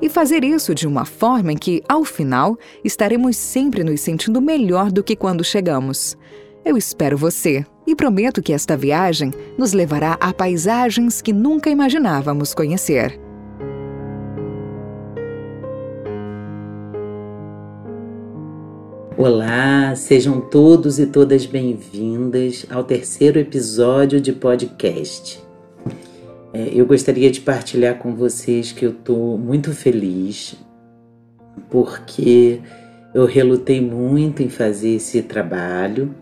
e fazer isso de uma forma em que, ao final, estaremos sempre nos sentindo melhor do que quando chegamos. Eu espero você e prometo que esta viagem nos levará a paisagens que nunca imaginávamos conhecer. Olá, sejam todos e todas bem-vindas ao terceiro episódio de podcast. É, eu gostaria de partilhar com vocês que eu estou muito feliz porque eu relutei muito em fazer esse trabalho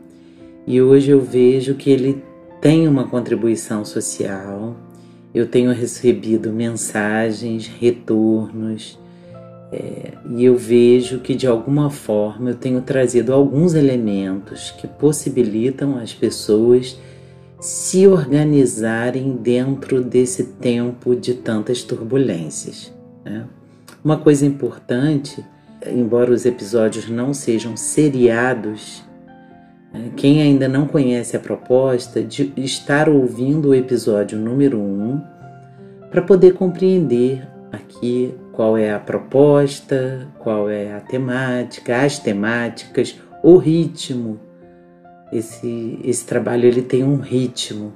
e hoje eu vejo que ele tem uma contribuição social. Eu tenho recebido mensagens, retornos, é, e eu vejo que de alguma forma eu tenho trazido alguns elementos que possibilitam as pessoas se organizarem dentro desse tempo de tantas turbulências. Né? Uma coisa importante, embora os episódios não sejam seriados, né? quem ainda não conhece a proposta de estar ouvindo o episódio número 1 um, para poder compreender aqui qual é a proposta, qual é a temática, as temáticas, o ritmo esse, esse trabalho ele tem um ritmo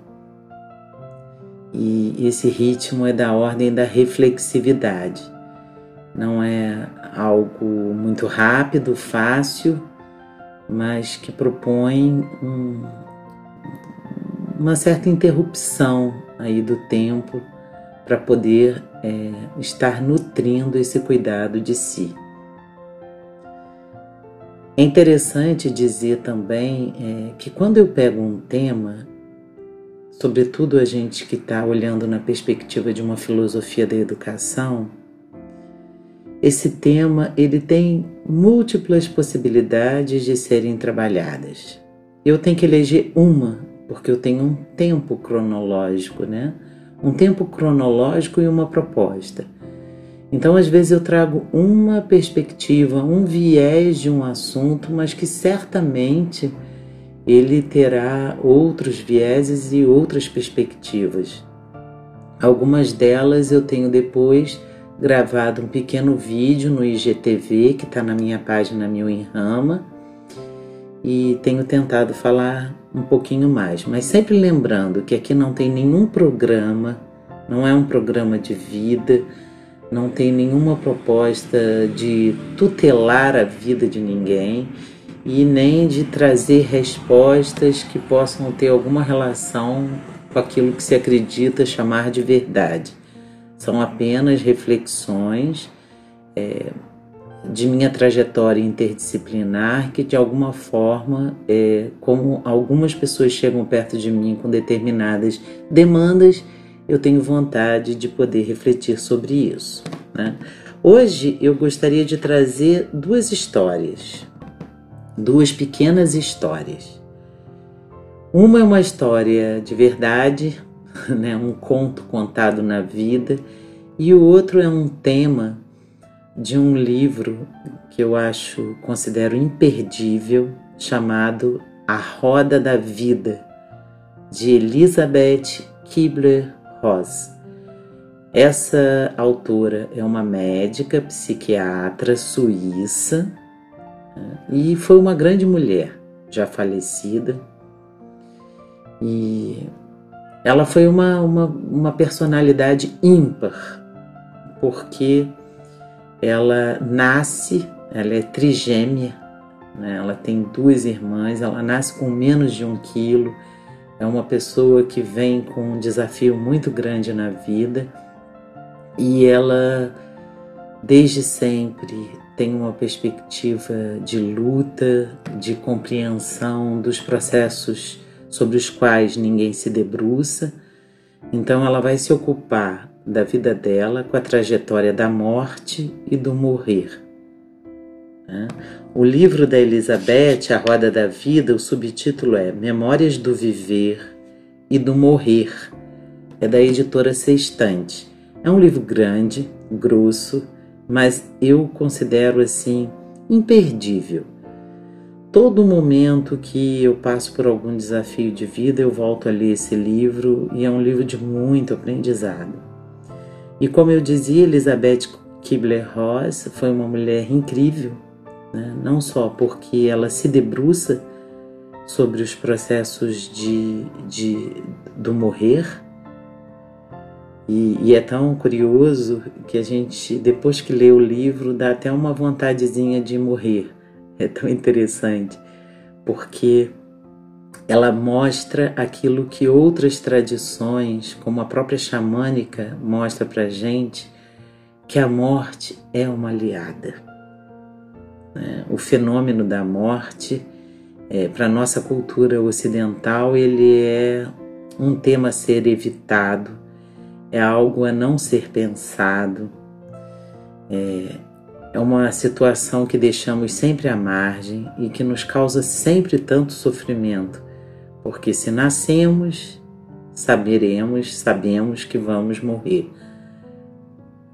e esse ritmo é da ordem da reflexividade. Não é algo muito rápido, fácil, mas que propõe um, uma certa interrupção aí do tempo para poder é, estar nutrindo esse cuidado de si. É interessante dizer também é, que quando eu pego um tema, sobretudo a gente que está olhando na perspectiva de uma filosofia da educação, esse tema ele tem múltiplas possibilidades de serem trabalhadas. Eu tenho que eleger uma, porque eu tenho um tempo cronológico, né? Um tempo cronológico e uma proposta. Então, às vezes, eu trago uma perspectiva, um viés de um assunto, mas que certamente ele terá outros vieses e outras perspectivas. Algumas delas eu tenho depois gravado um pequeno vídeo no IGTV que está na minha página Mil em Rama e tenho tentado falar um pouquinho mais, mas sempre lembrando que aqui não tem nenhum programa, não é um programa de vida não tem nenhuma proposta de tutelar a vida de ninguém e nem de trazer respostas que possam ter alguma relação com aquilo que se acredita chamar de verdade. São apenas reflexões é, de minha trajetória interdisciplinar que, de alguma forma, é, como algumas pessoas chegam perto de mim com determinadas demandas, eu tenho vontade de poder refletir sobre isso. Né? Hoje eu gostaria de trazer duas histórias, duas pequenas histórias. Uma é uma história de verdade, né? um conto contado na vida, e o outro é um tema de um livro que eu acho, considero imperdível, chamado A Roda da Vida, de Elizabeth Kibler Ross. Essa autora é uma médica psiquiatra suíça né, e foi uma grande mulher, já falecida. E ela foi uma, uma, uma personalidade ímpar, porque ela nasce, ela é trigêmea, né? ela tem duas irmãs, ela nasce com menos de um quilo é uma pessoa que vem com um desafio muito grande na vida e ela, desde sempre, tem uma perspectiva de luta, de compreensão dos processos sobre os quais ninguém se debruça. Então, ela vai se ocupar da vida dela com a trajetória da morte e do morrer. Né? O livro da Elizabeth, A Roda da Vida, o subtítulo é Memórias do Viver e do Morrer. É da editora Sextante. É um livro grande, grosso, mas eu considero assim imperdível. Todo momento que eu passo por algum desafio de vida, eu volto a ler esse livro e é um livro de muito aprendizado. E como eu dizia, Elizabeth Kubler-Ross foi uma mulher incrível, né? não só porque ela se debruça sobre os processos de, de, do morrer, e, e, é tão curioso que a gente, depois que lê o livro, dá até uma vontadezinha de morrer. É tão interessante, porque ela mostra aquilo que outras tradições, como a própria xamânica, mostra para gente, que a morte é uma aliada. Né? O fenômeno da morte, é, para nossa cultura ocidental, ele é um tema a ser evitado é algo a não ser pensado, é, é uma situação que deixamos sempre à margem e que nos causa sempre tanto sofrimento, porque se nascemos, saberemos, sabemos que vamos morrer.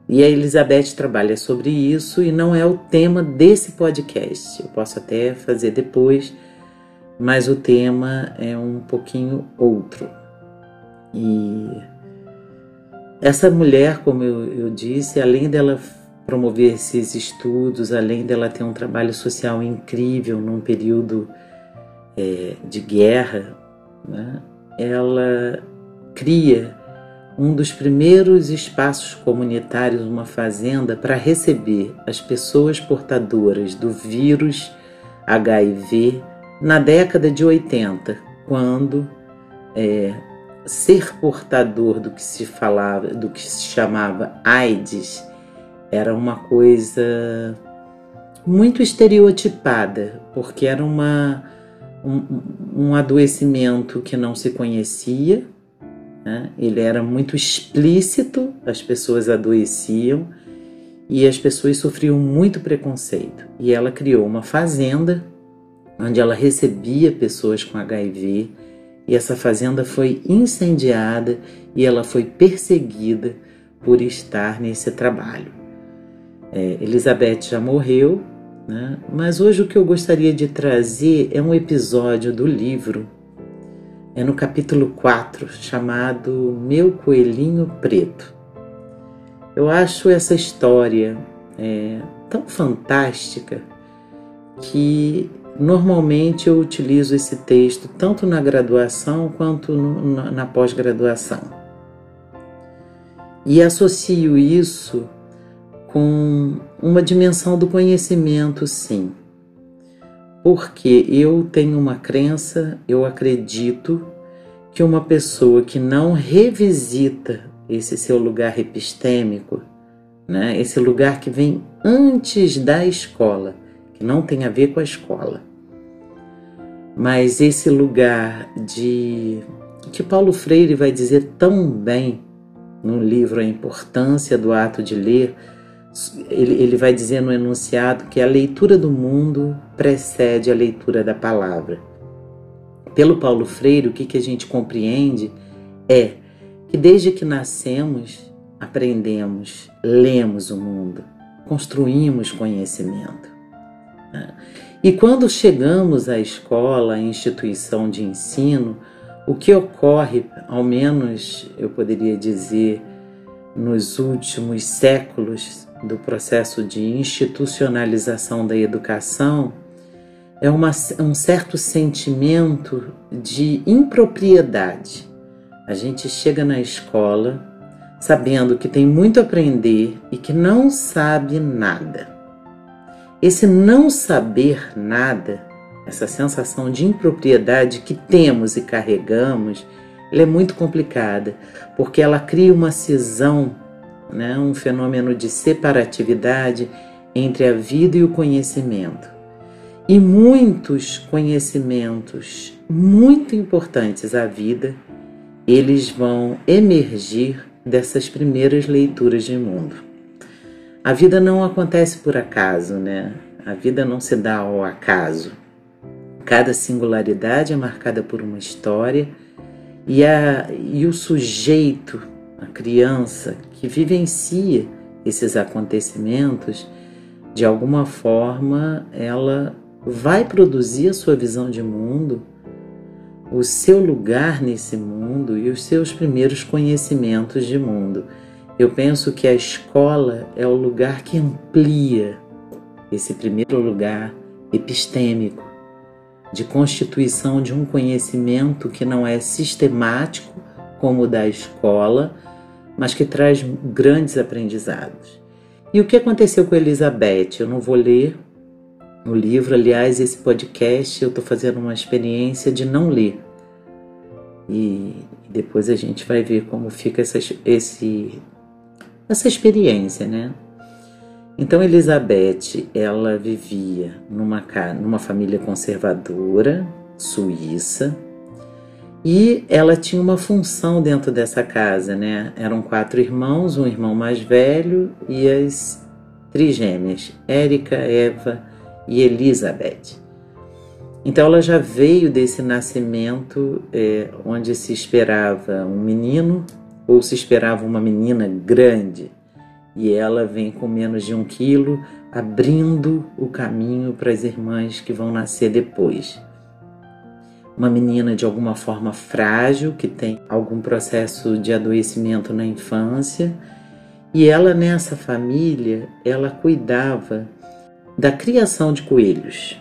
E a Elizabeth trabalha sobre isso e não é o tema desse podcast. Eu posso até fazer depois, mas o tema é um pouquinho outro. E essa mulher, como eu, eu disse, além dela promover esses estudos, além dela ter um trabalho social incrível num período é, de guerra, né, ela cria um dos primeiros espaços comunitários, uma fazenda, para receber as pessoas portadoras do vírus HIV na década de 80, quando é, ser portador do que se falava, do que se chamava AIDS, era uma coisa muito estereotipada, porque era uma, um, um adoecimento que não se conhecia, né? ele era muito explícito, as pessoas adoeciam e as pessoas sofriam muito preconceito. E ela criou uma fazenda onde ela recebia pessoas com HIV e essa fazenda foi incendiada e ela foi perseguida por estar nesse trabalho. É, Elizabeth já morreu, né? mas hoje o que eu gostaria de trazer é um episódio do livro, é no capítulo 4, chamado Meu Coelhinho Preto. Eu acho essa história é, tão fantástica que Normalmente eu utilizo esse texto tanto na graduação quanto no, na, na pós-graduação. E associo isso com uma dimensão do conhecimento, sim. Porque eu tenho uma crença, eu acredito que uma pessoa que não revisita esse seu lugar epistêmico, né, esse lugar que vem antes da escola, que não tem a ver com a escola. Mas esse lugar de que Paulo Freire vai dizer tão bem no livro A Importância do Ato de Ler, ele, ele vai dizer no enunciado que a leitura do mundo precede a leitura da palavra. Pelo Paulo Freire, o que, que a gente compreende é que desde que nascemos, aprendemos, lemos o mundo, construímos conhecimento. E quando chegamos à escola, à instituição de ensino, o que ocorre, ao menos eu poderia dizer, nos últimos séculos do processo de institucionalização da educação, é uma, um certo sentimento de impropriedade. A gente chega na escola sabendo que tem muito a aprender e que não sabe nada. Esse não saber nada, essa sensação de impropriedade que temos e carregamos, ela é muito complicada, porque ela cria uma cisão, né, um fenômeno de separatividade entre a vida e o conhecimento. E muitos conhecimentos muito importantes à vida, eles vão emergir dessas primeiras leituras de mundo. A vida não acontece por acaso, né? A vida não se dá ao acaso. Cada singularidade é marcada por uma história e, a, e o sujeito, a criança que vivencia esses acontecimentos, de alguma forma ela vai produzir a sua visão de mundo, o seu lugar nesse mundo e os seus primeiros conhecimentos de mundo. Eu penso que a escola é o lugar que amplia esse primeiro lugar epistêmico de constituição de um conhecimento que não é sistemático como da escola, mas que traz grandes aprendizados. E o que aconteceu com Elizabeth? Eu não vou ler o livro, aliás, esse podcast eu estou fazendo uma experiência de não ler. E depois a gente vai ver como fica essa, esse, essa experiência, né? Então Elizabeth, ela vivia numa, numa família conservadora suíça e ela tinha uma função dentro dessa casa, né? Eram quatro irmãos, um irmão mais velho e as trigêmeas, Érica, Eva e Elizabeth. Então ela já veio desse nascimento é, onde se esperava um menino ou se esperava uma menina grande e ela vem com menos de um quilo, abrindo o caminho para as irmãs que vão nascer depois. Uma menina de alguma forma frágil, que tem algum processo de adoecimento na infância, e ela nessa família, ela cuidava da criação de coelhos.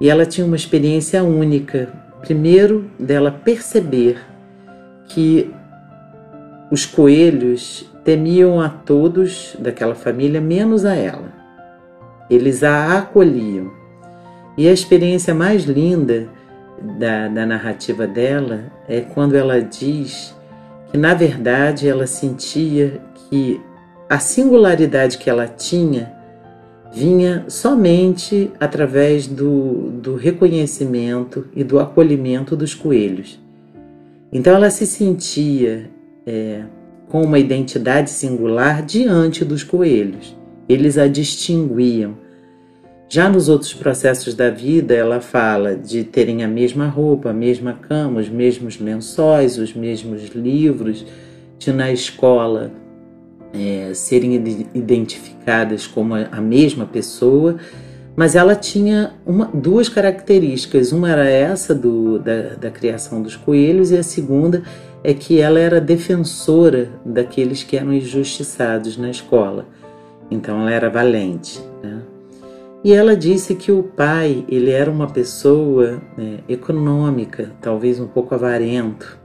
E ela tinha uma experiência única, primeiro dela perceber que os coelhos temiam a todos daquela família, menos a ela. Eles a acolhiam. E a experiência mais linda da, da narrativa dela é quando ela diz que, na verdade, ela sentia que a singularidade que ela tinha vinha somente através do, do reconhecimento e do acolhimento dos coelhos. Então ela se sentia é, com uma identidade singular diante dos coelhos. Eles a distinguiam. Já nos outros processos da vida, ela fala de terem a mesma roupa, a mesma cama, os mesmos lençóis, os mesmos livros, de na escola é, serem identificadas como a mesma pessoa, mas ela tinha uma, duas características. Uma era essa do, da, da criação dos coelhos, e a segunda é que ela era defensora daqueles que eram injustiçados na escola. Então ela era valente. Né? E ela disse que o pai ele era uma pessoa né, econômica, talvez um pouco avarento.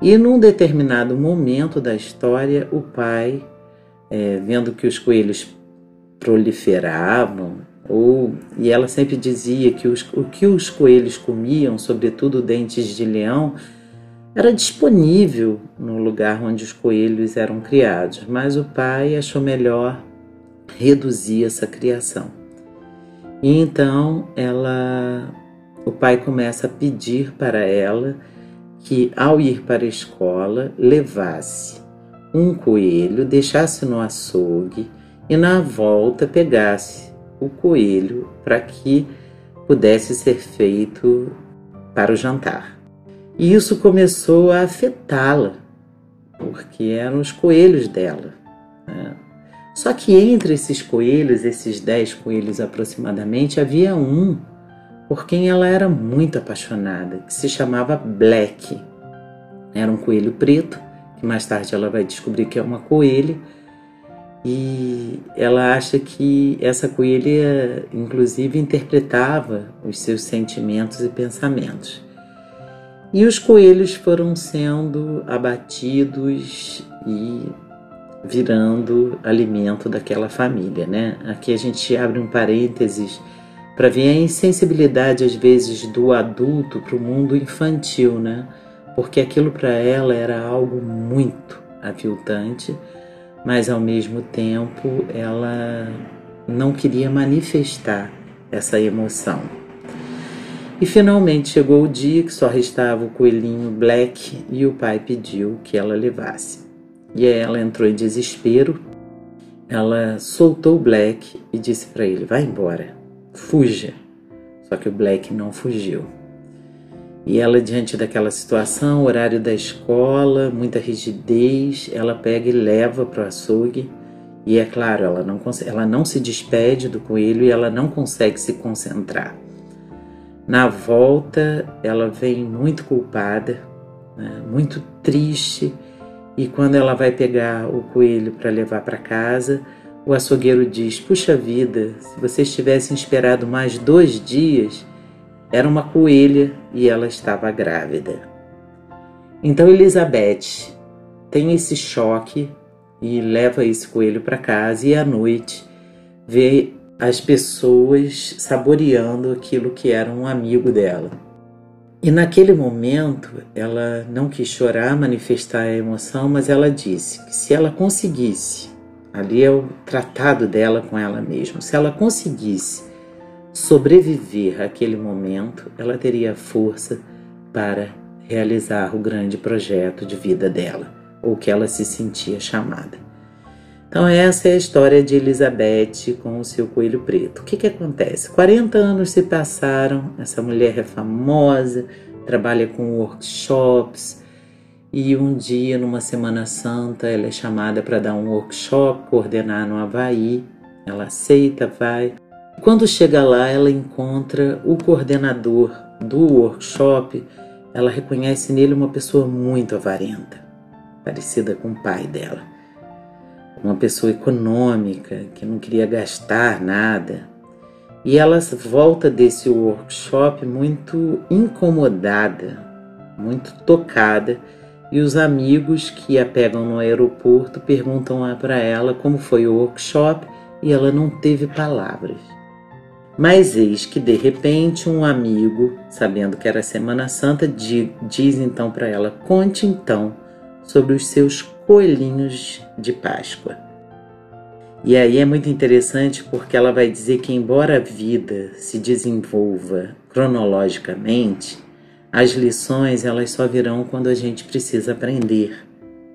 E num determinado momento da história, o pai, é, vendo que os coelhos proliferavam, ou, e ela sempre dizia que os, o que os coelhos comiam, sobretudo dentes de leão, era disponível no lugar onde os coelhos eram criados, mas o pai achou melhor reduzir essa criação. E então ela, o pai começa a pedir para ela que, ao ir para a escola, levasse um coelho, deixasse no açougue e na volta pegasse o coelho para que pudesse ser feito para o jantar. E isso começou a afetá-la, porque eram os coelhos dela. Né? Só que entre esses coelhos, esses dez coelhos aproximadamente, havia um por quem ela era muito apaixonada, que se chamava Black. Era um coelho preto, que mais tarde ela vai descobrir que é uma coelha, e ela acha que essa coelha, inclusive, interpretava os seus sentimentos e pensamentos. E os coelhos foram sendo abatidos e virando alimento daquela família, né? Aqui a gente abre um parênteses para ver a insensibilidade às vezes do adulto para o mundo infantil, né? Porque aquilo para ela era algo muito aviltante, mas ao mesmo tempo ela não queria manifestar essa emoção. E finalmente chegou o dia que só restava o coelhinho Black e o pai pediu que ela levasse. E ela entrou em desespero. ela soltou o Black e disse para ele: vai embora, fuja. Só que o Black não fugiu. E ela, diante daquela situação, horário da escola, muita rigidez, ela pega e leva para o açougue. E é claro, ela não, ela não se despede do coelho e ela não consegue se concentrar. Na volta, ela vem muito culpada, né, muito triste, e quando ela vai pegar o coelho para levar para casa, o açougueiro diz: Puxa vida, se vocês tivessem esperado mais dois dias, era uma coelha e ela estava grávida. Então Elizabeth tem esse choque e leva esse coelho para casa e à noite vê as pessoas saboreando aquilo que era um amigo dela. E naquele momento ela não quis chorar, manifestar a emoção, mas ela disse que se ela conseguisse, ali é o tratado dela com ela mesma, se ela conseguisse sobreviver àquele momento, ela teria força para realizar o grande projeto de vida dela, ou que ela se sentia chamada. Então, essa é a história de Elizabeth com o seu coelho preto. O que, que acontece? 40 anos se passaram, essa mulher é famosa, trabalha com workshops, e um dia, numa Semana Santa, ela é chamada para dar um workshop, coordenar no Havaí. Ela aceita, vai. Quando chega lá, ela encontra o coordenador do workshop. Ela reconhece nele uma pessoa muito avarenta, parecida com o pai dela. Uma pessoa econômica, que não queria gastar nada. E ela volta desse workshop muito incomodada, muito tocada. E os amigos que a pegam no aeroporto perguntam para ela como foi o workshop e ela não teve palavras. Mas eis que de repente um amigo, sabendo que era Semana Santa, diz então para ela: conte então sobre os seus coelhinhos de Páscoa. E aí é muito interessante porque ela vai dizer que, embora a vida se desenvolva cronologicamente, as lições elas só virão quando a gente precisa aprender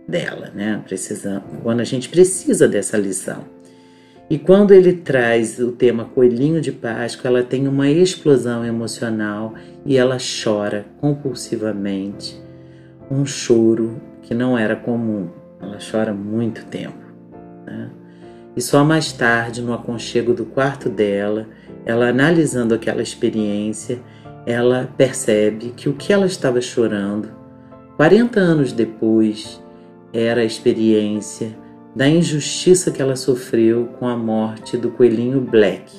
dela, né? Precisa, quando a gente precisa dessa lição. E quando ele traz o tema Coelhinho de Páscoa, ela tem uma explosão emocional e ela chora compulsivamente, um choro que não era comum. Ela chora muito tempo. Né? E só mais tarde, no aconchego do quarto dela, ela analisando aquela experiência, ela percebe que o que ela estava chorando, 40 anos depois, era a experiência da injustiça que ela sofreu com a morte do coelhinho Black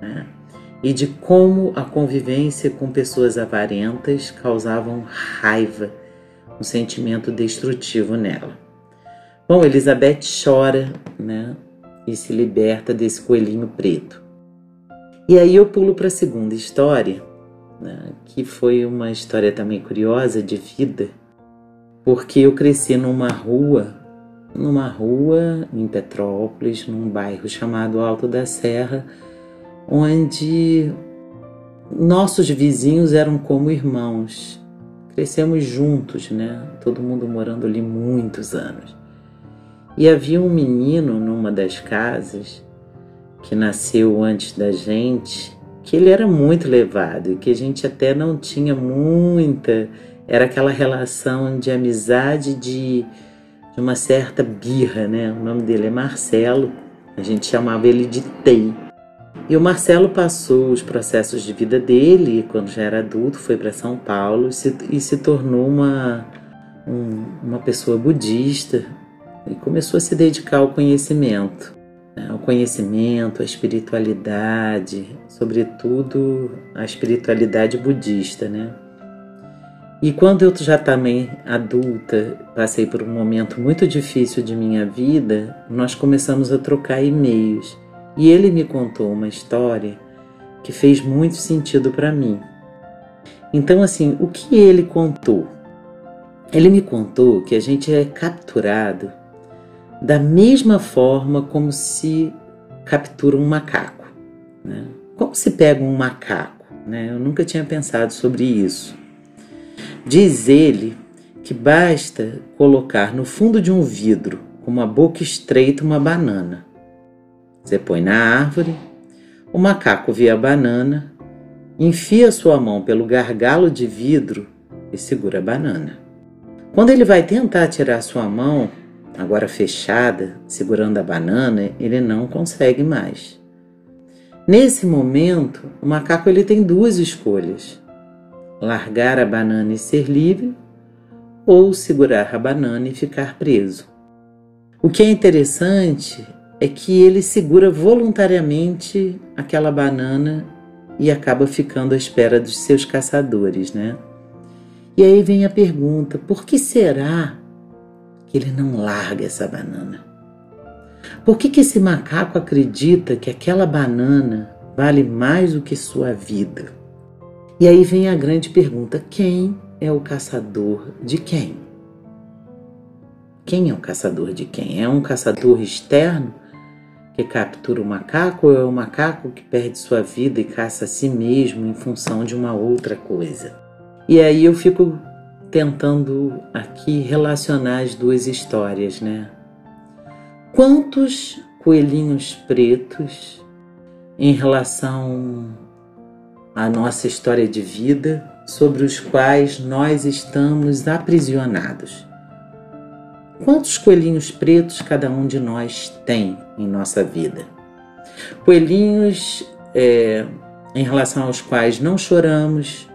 né? e de como a convivência com pessoas avarentas causavam raiva, um sentimento destrutivo nela. Bom, Elizabeth chora né? e se liberta desse coelhinho preto. E aí eu pulo para a segunda história, né? que foi uma história também curiosa de vida, porque eu cresci numa rua numa rua em Petrópolis, num bairro chamado Alto da Serra, onde nossos vizinhos eram como irmãos. Crescemos juntos, né? Todo mundo morando ali muitos anos. E havia um menino numa das casas que nasceu antes da gente, que ele era muito levado e que a gente até não tinha muita, era aquela relação de amizade de de uma certa birra, né? O nome dele é Marcelo, a gente chamava ele de Tei. E o Marcelo passou os processos de vida dele, quando já era adulto, foi para São Paulo e se, e se tornou uma, um, uma pessoa budista e começou a se dedicar ao conhecimento, né? ao conhecimento, à espiritualidade, sobretudo a espiritualidade budista, né? E quando eu já também adulta, passei por um momento muito difícil de minha vida, nós começamos a trocar e-mails. E ele me contou uma história que fez muito sentido para mim. Então, assim, o que ele contou? Ele me contou que a gente é capturado da mesma forma como se captura um macaco. Né? Como se pega um macaco? Né? Eu nunca tinha pensado sobre isso. Diz ele que basta colocar no fundo de um vidro, com uma boca estreita, uma banana. Você põe na árvore, o macaco vê a banana, enfia sua mão pelo gargalo de vidro e segura a banana. Quando ele vai tentar tirar sua mão, agora fechada, segurando a banana, ele não consegue mais. Nesse momento, o macaco ele tem duas escolhas: largar a banana e ser livre, ou segurar a banana e ficar preso. O que é interessante é que ele segura voluntariamente aquela banana e acaba ficando à espera dos seus caçadores, né? E aí vem a pergunta: por que será que ele não larga essa banana? Por que, que esse macaco acredita que aquela banana vale mais do que sua vida? E aí vem a grande pergunta: quem é o caçador de quem? Quem é o caçador de quem? É um caçador externo que captura o macaco ou é o macaco que perde sua vida e caça a si mesmo em função de uma outra coisa? E aí eu fico tentando aqui relacionar as duas histórias, né? Quantos coelhinhos pretos em relação à nossa história de vida sobre os quais nós estamos aprisionados? Quantos coelhinhos pretos cada um de nós tem em nossa vida? Coelhinhos é, em relação aos quais não choramos,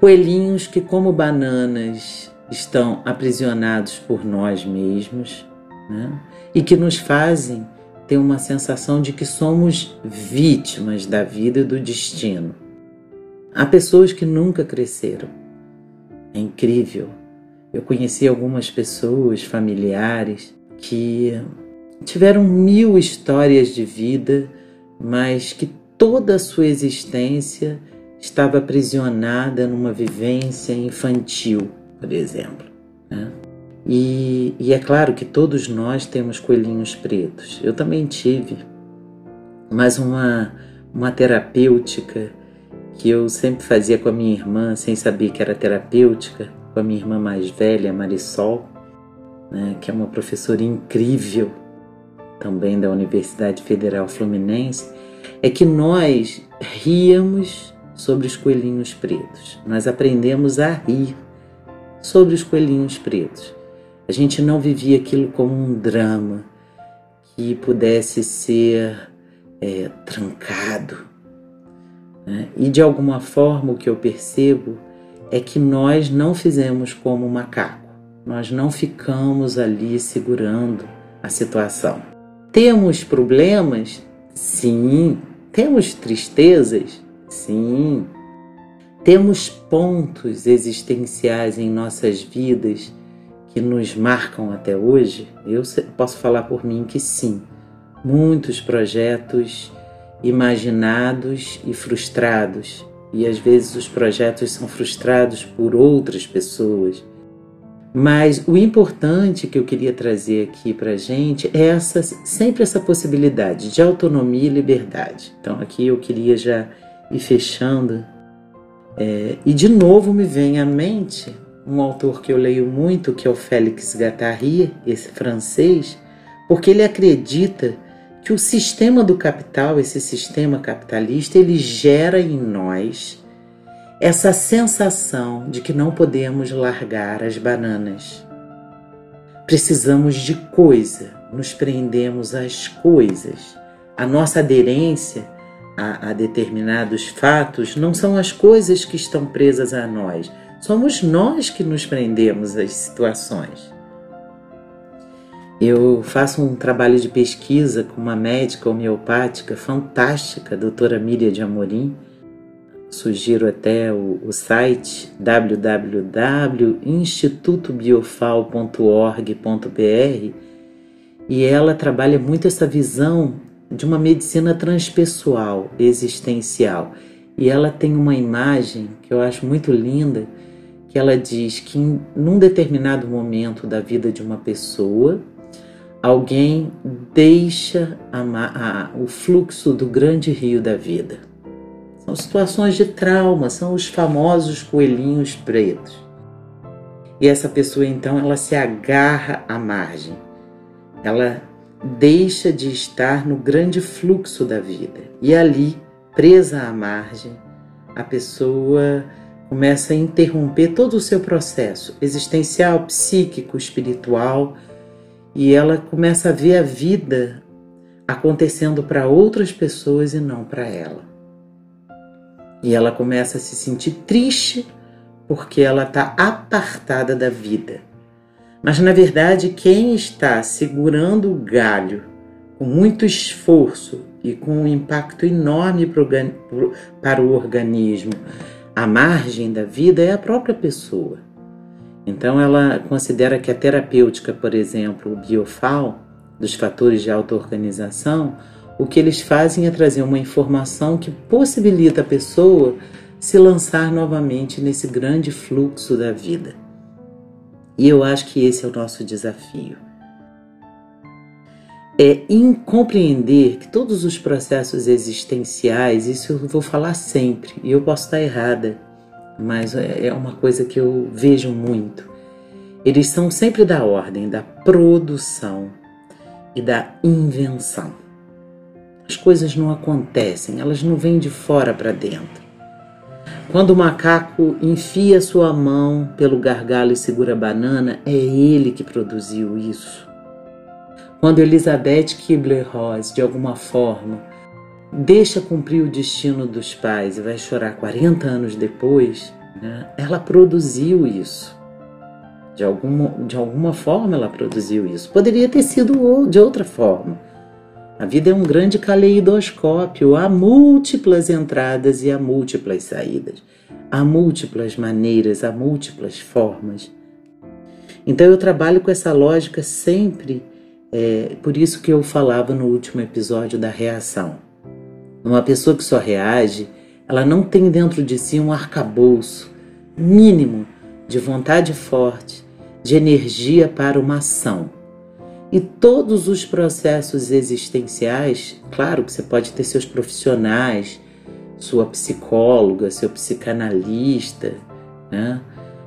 coelhinhos que, como bananas, estão aprisionados por nós mesmos né? e que nos fazem ter uma sensação de que somos vítimas da vida e do destino. Há pessoas que nunca cresceram. É incrível eu conheci algumas pessoas, familiares, que tiveram mil histórias de vida, mas que toda a sua existência estava aprisionada numa vivência infantil, por exemplo. Né? E, e, é claro que todos nós temos coelhinhos pretos. Eu também tive, mas uma, uma terapêutica que eu sempre fazia com a minha irmã, sem saber que era terapêutica, com a minha irmã mais velha, Marisol, né, que é uma professora incrível também da Universidade Federal Fluminense, é que nós ríamos sobre os coelhinhos pretos. Nós aprendemos a rir sobre os coelhinhos pretos. A gente não vivia aquilo como um drama que pudesse ser é, trancado. Né? E de alguma forma o que eu percebo é que nós não fizemos como o macaco, nós não ficamos ali segurando a situação. Temos problemas? Sim. Temos tristezas? Sim. Temos pontos existenciais em nossas vidas que nos marcam até hoje? Eu posso falar por mim que sim. Muitos projetos imaginados e frustrados e às vezes os projetos são frustrados por outras pessoas. Mas o importante que eu queria trazer aqui para a gente é essa, sempre essa possibilidade de autonomia e liberdade. Então aqui eu queria já ir fechando. É, e de novo me vem à mente um autor que eu leio muito, que é o Félix Guattari, esse francês, porque ele acredita que o sistema do capital, esse sistema capitalista, ele gera em nós essa sensação de que não podemos largar as bananas. Precisamos de coisa, nos prendemos às coisas. A nossa aderência a, a determinados fatos não são as coisas que estão presas a nós, somos nós que nos prendemos às situações. Eu faço um trabalho de pesquisa com uma médica homeopática fantástica, a doutora Miriam de Amorim. Sugiro até o, o site www.institutobiofal.org.br e ela trabalha muito essa visão de uma medicina transpessoal, existencial. E ela tem uma imagem que eu acho muito linda, que ela diz que em num determinado momento da vida de uma pessoa, alguém deixa a, a, o fluxo do grande rio da vida. São situações de trauma, são os famosos coelhinhos pretos. E essa pessoa então ela se agarra à margem. Ela deixa de estar no grande fluxo da vida. E ali, presa à margem, a pessoa começa a interromper todo o seu processo existencial, psíquico, espiritual, e ela começa a ver a vida acontecendo para outras pessoas e não para ela. E ela começa a se sentir triste porque ela está apartada da vida. Mas na verdade, quem está segurando o galho com muito esforço e com um impacto enorme para o organismo, à margem da vida, é a própria pessoa. Então, ela considera que a terapêutica, por exemplo, o biofal, dos fatores de auto-organização, o que eles fazem é trazer uma informação que possibilita a pessoa se lançar novamente nesse grande fluxo da vida. E eu acho que esse é o nosso desafio. É incompreender que todos os processos existenciais, isso eu vou falar sempre, e eu posso estar errada, mas é, é uma coisa que eu vejo muito. Eles são sempre da ordem da produção e da invenção. As coisas não acontecem, elas não vêm de fora para dentro. Quando o macaco enfia sua mão pelo gargalo e segura a banana, é ele que produziu isso. Quando Elizabeth Kubler-Ross, de alguma forma, deixa cumprir o destino dos pais e vai chorar 40 anos depois, né, ela produziu isso. De alguma, de alguma forma ela produziu isso. Poderia ter sido de outra forma a vida é um grande caleidoscópio, há múltiplas entradas e há múltiplas saídas, há múltiplas maneiras, há múltiplas formas. Então eu trabalho com essa lógica sempre, é, por isso que eu falava no último episódio da reação. Uma pessoa que só reage, ela não tem dentro de si um arcabouço mínimo de vontade forte, de energia para uma ação. E todos os processos existenciais, claro que você pode ter seus profissionais, sua psicóloga, seu psicanalista, né?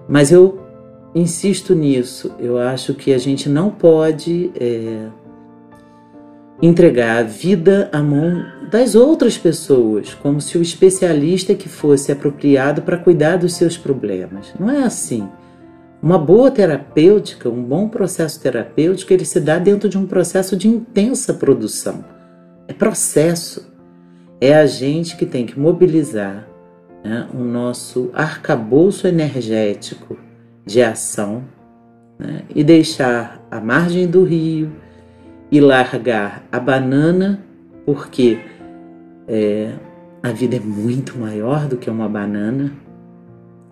Mas eu insisto nisso. Eu acho que a gente não pode é, entregar a vida à mão das outras pessoas, como se o especialista que fosse apropriado para cuidar dos seus problemas. Não é assim. Uma boa terapêutica, um bom processo terapêutico, ele se dá dentro de um processo de intensa produção. É processo. É a gente que tem que mobilizar né, o nosso arcabouço energético de ação né, e deixar a margem do rio e largar a banana, porque é, a vida é muito maior do que uma banana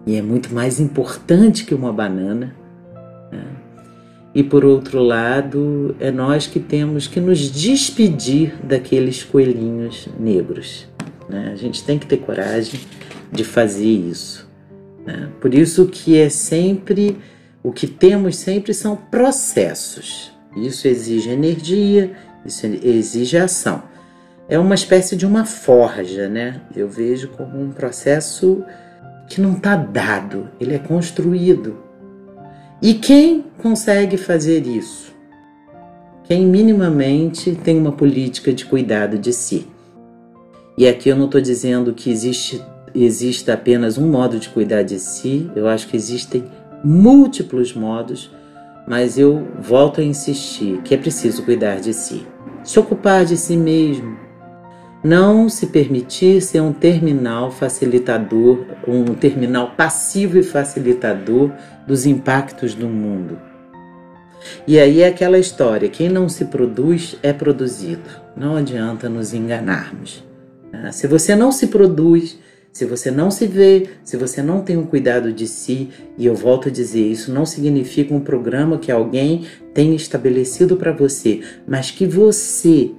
e é muito mais importante que uma banana. Né? E por outro lado, é nós que temos que nos despedir daqueles coelhinhos negros. Né? A gente tem que ter coragem de fazer isso. Né? Por isso que é sempre o que temos sempre são processos. Isso exige energia, isso exige ação. É uma espécie de uma forja, né? Eu vejo como um processo que não está dado, ele é construído. E quem consegue fazer isso? Quem minimamente tem uma política de cuidado de si. E aqui eu não estou dizendo que existe, existe apenas um modo de cuidar de si, eu acho que existem múltiplos modos, mas eu volto a insistir que é preciso cuidar de si. Se ocupar de si mesmo, não se permitir ser um terminal facilitador, um terminal passivo e facilitador dos impactos do mundo. E aí é aquela história: quem não se produz é produzido. Não adianta nos enganarmos. Ah, se você não se produz, se você não se vê, se você não tem um cuidado de si, e eu volto a dizer, isso não significa um programa que alguém tenha estabelecido para você, mas que você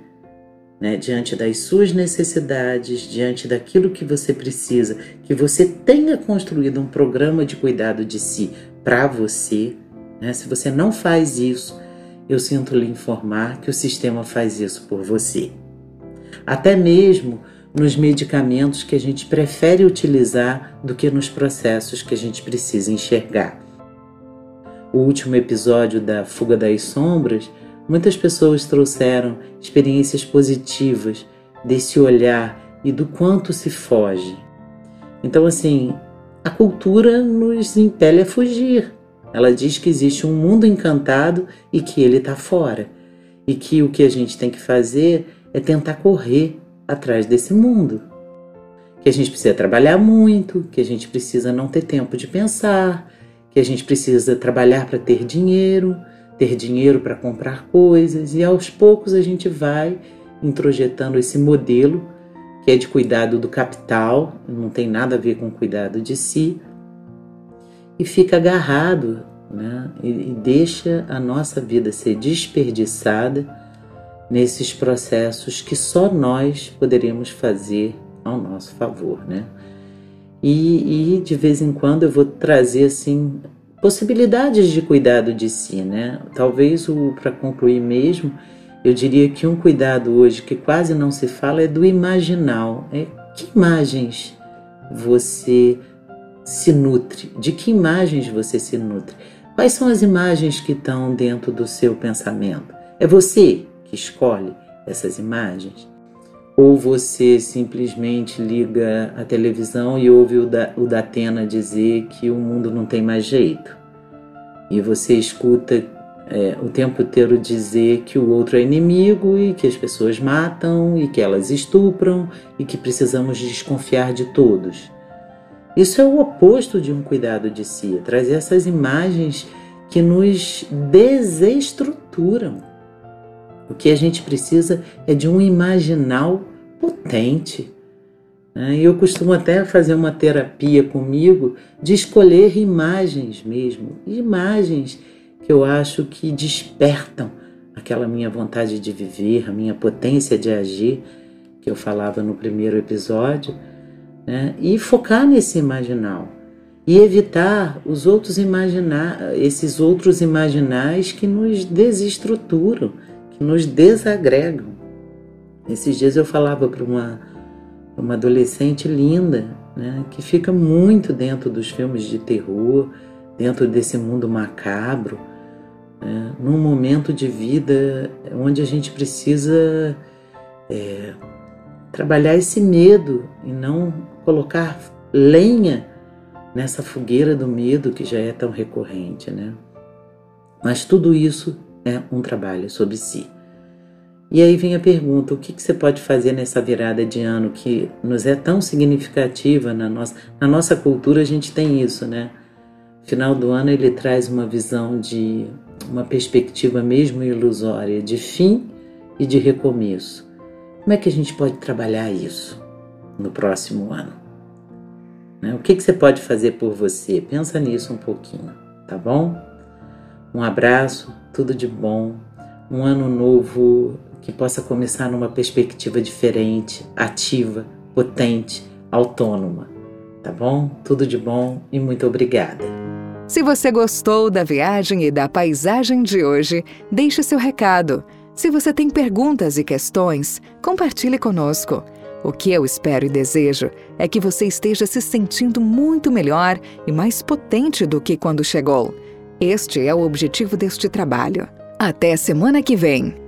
né, diante das suas necessidades, diante daquilo que você precisa, que você tenha construído um programa de cuidado de si para você. Né? Se você não faz isso, eu sinto lhe informar que o sistema faz isso por você. Até mesmo nos medicamentos que a gente prefere utilizar do que nos processos que a gente precisa enxergar. O último episódio da Fuga das Sombras Muitas pessoas trouxeram experiências positivas desse olhar e do quanto se foge. Então, assim, a cultura nos impele a fugir. Ela diz que existe um mundo encantado e que ele está fora. E que o que a gente tem que fazer é tentar correr atrás desse mundo. Que a gente precisa trabalhar muito, que a gente precisa não ter tempo de pensar, que a gente precisa trabalhar para ter dinheiro, ter dinheiro para comprar coisas, e aos poucos a gente vai introjetando esse modelo que é de cuidado do capital, não tem nada a ver com cuidado de si, e fica agarrado né? e, e deixa a nossa vida ser desperdiçada nesses processos que só nós poderemos fazer ao nosso favor, né? E, e, de vez em quando eu vou trazer assim possibilidades de cuidado de si, né? Talvez o para concluir mesmo, eu diria que um cuidado hoje que quase não se fala é do imaginal. É que imagens você se nutre? De que imagens você se nutre? Quais são as imagens que estão dentro do seu pensamento? É você que escolhe essas imagens? Ou você simplesmente liga a televisão e ouve o, da, o Datena dizer que o mundo não tem mais jeito? E você escuta é, o tempo inteiro dizer que o outro é inimigo e que as pessoas matam e que elas estupram e que precisamos desconfiar de todos. Isso é o oposto de um cuidado de si, é trazer essas imagens que nos desestruturam. O que a gente precisa é de um imaginal potente. Né? Eu costumo até fazer uma terapia comigo de escolher imagens mesmo, imagens que eu acho que despertam aquela minha vontade de viver, a minha potência de agir, que eu falava no primeiro episódio, né? e focar nesse imaginal e evitar os outros imaginar, esses outros imaginais que nos desestruturam, que nos desagregam. Esses dias eu falava para uma, uma adolescente linda, né, que fica muito dentro dos filmes de terror, dentro desse mundo macabro, né, num momento de vida onde a gente precisa é, trabalhar esse medo e não colocar lenha nessa fogueira do medo que já é tão recorrente, né? Mas tudo isso é um trabalho sobre si. E aí vem a pergunta: o que, que você pode fazer nessa virada de ano que nos é tão significativa na nossa, na nossa cultura? A gente tem isso, né? Final do ano ele traz uma visão de uma perspectiva mesmo ilusória de fim e de recomeço. Como é que a gente pode trabalhar isso no próximo ano? Né? O que, que você pode fazer por você? Pensa nisso um pouquinho, tá bom? Um abraço, tudo de bom, um ano novo que possa começar numa perspectiva diferente, ativa, potente, autônoma. Tá bom? Tudo de bom e muito obrigada. Se você gostou da viagem e da paisagem de hoje, deixe seu recado. Se você tem perguntas e questões, compartilhe conosco. O que eu espero e desejo é que você esteja se sentindo muito melhor e mais potente do que quando chegou. Este é o objetivo deste trabalho. Até semana que vem!